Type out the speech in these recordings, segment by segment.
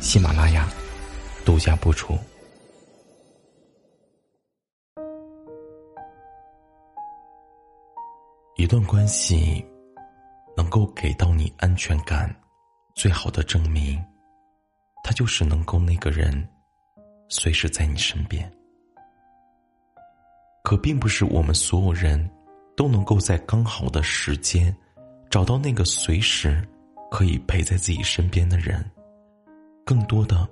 喜马拉雅独家播出。一段关系能够给到你安全感，最好的证明，他就是能够那个人随时在你身边。可并不是我们所有人都能够在刚好的时间找到那个随时可以陪在自己身边的人，更多的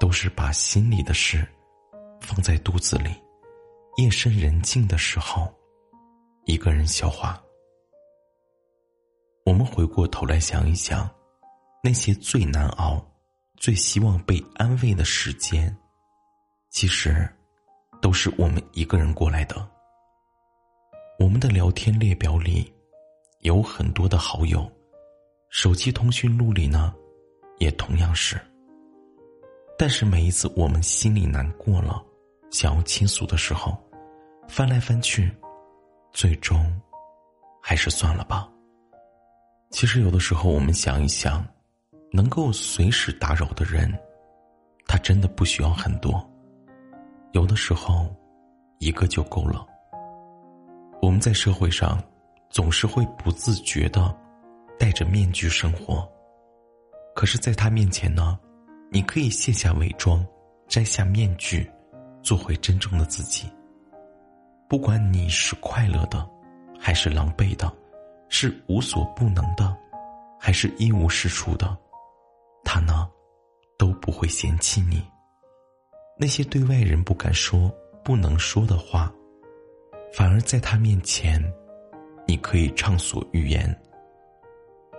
都是把心里的事放在肚子里，夜深人静的时候，一个人消化。我们回过头来想一想，那些最难熬、最希望被安慰的时间，其实都是我们一个人过来的。我们的聊天列表里有很多的好友，手机通讯录里呢，也同样是。但是每一次我们心里难过了，想要倾诉的时候，翻来翻去，最终还是算了吧。其实有的时候，我们想一想，能够随时打扰的人，他真的不需要很多。有的时候，一个就够了。我们在社会上，总是会不自觉的戴着面具生活，可是，在他面前呢，你可以卸下伪装，摘下面具，做回真正的自己。不管你是快乐的，还是狼狈的。是无所不能的，还是一无是处的，他呢，都不会嫌弃你。那些对外人不敢说、不能说的话，反而在他面前，你可以畅所欲言。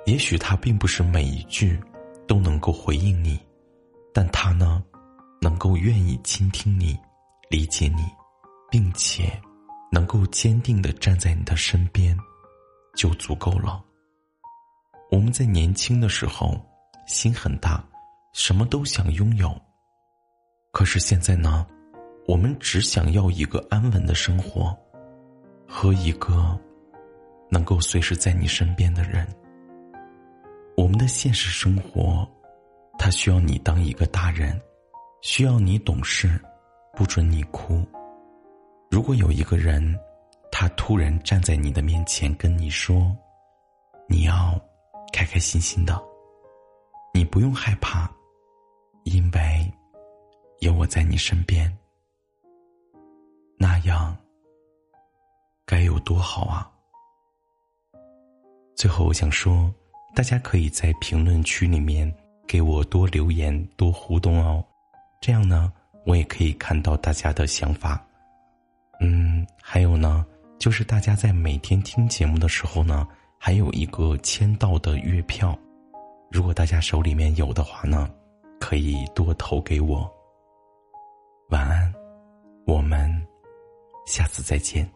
也许他并不是每一句都能够回应你，但他呢，能够愿意倾听你、理解你，并且能够坚定的站在你的身边。就足够了。我们在年轻的时候心很大，什么都想拥有。可是现在呢，我们只想要一个安稳的生活，和一个能够随时在你身边的人。我们的现实生活，他需要你当一个大人，需要你懂事，不准你哭。如果有一个人。他突然站在你的面前，跟你说：“你要开开心心的，你不用害怕，因为有我在你身边。”那样该有多好啊！最后，我想说，大家可以在评论区里面给我多留言、多互动哦，这样呢，我也可以看到大家的想法。嗯，还有呢。就是大家在每天听节目的时候呢，还有一个签到的月票，如果大家手里面有的话呢，可以多投给我。晚安，我们下次再见。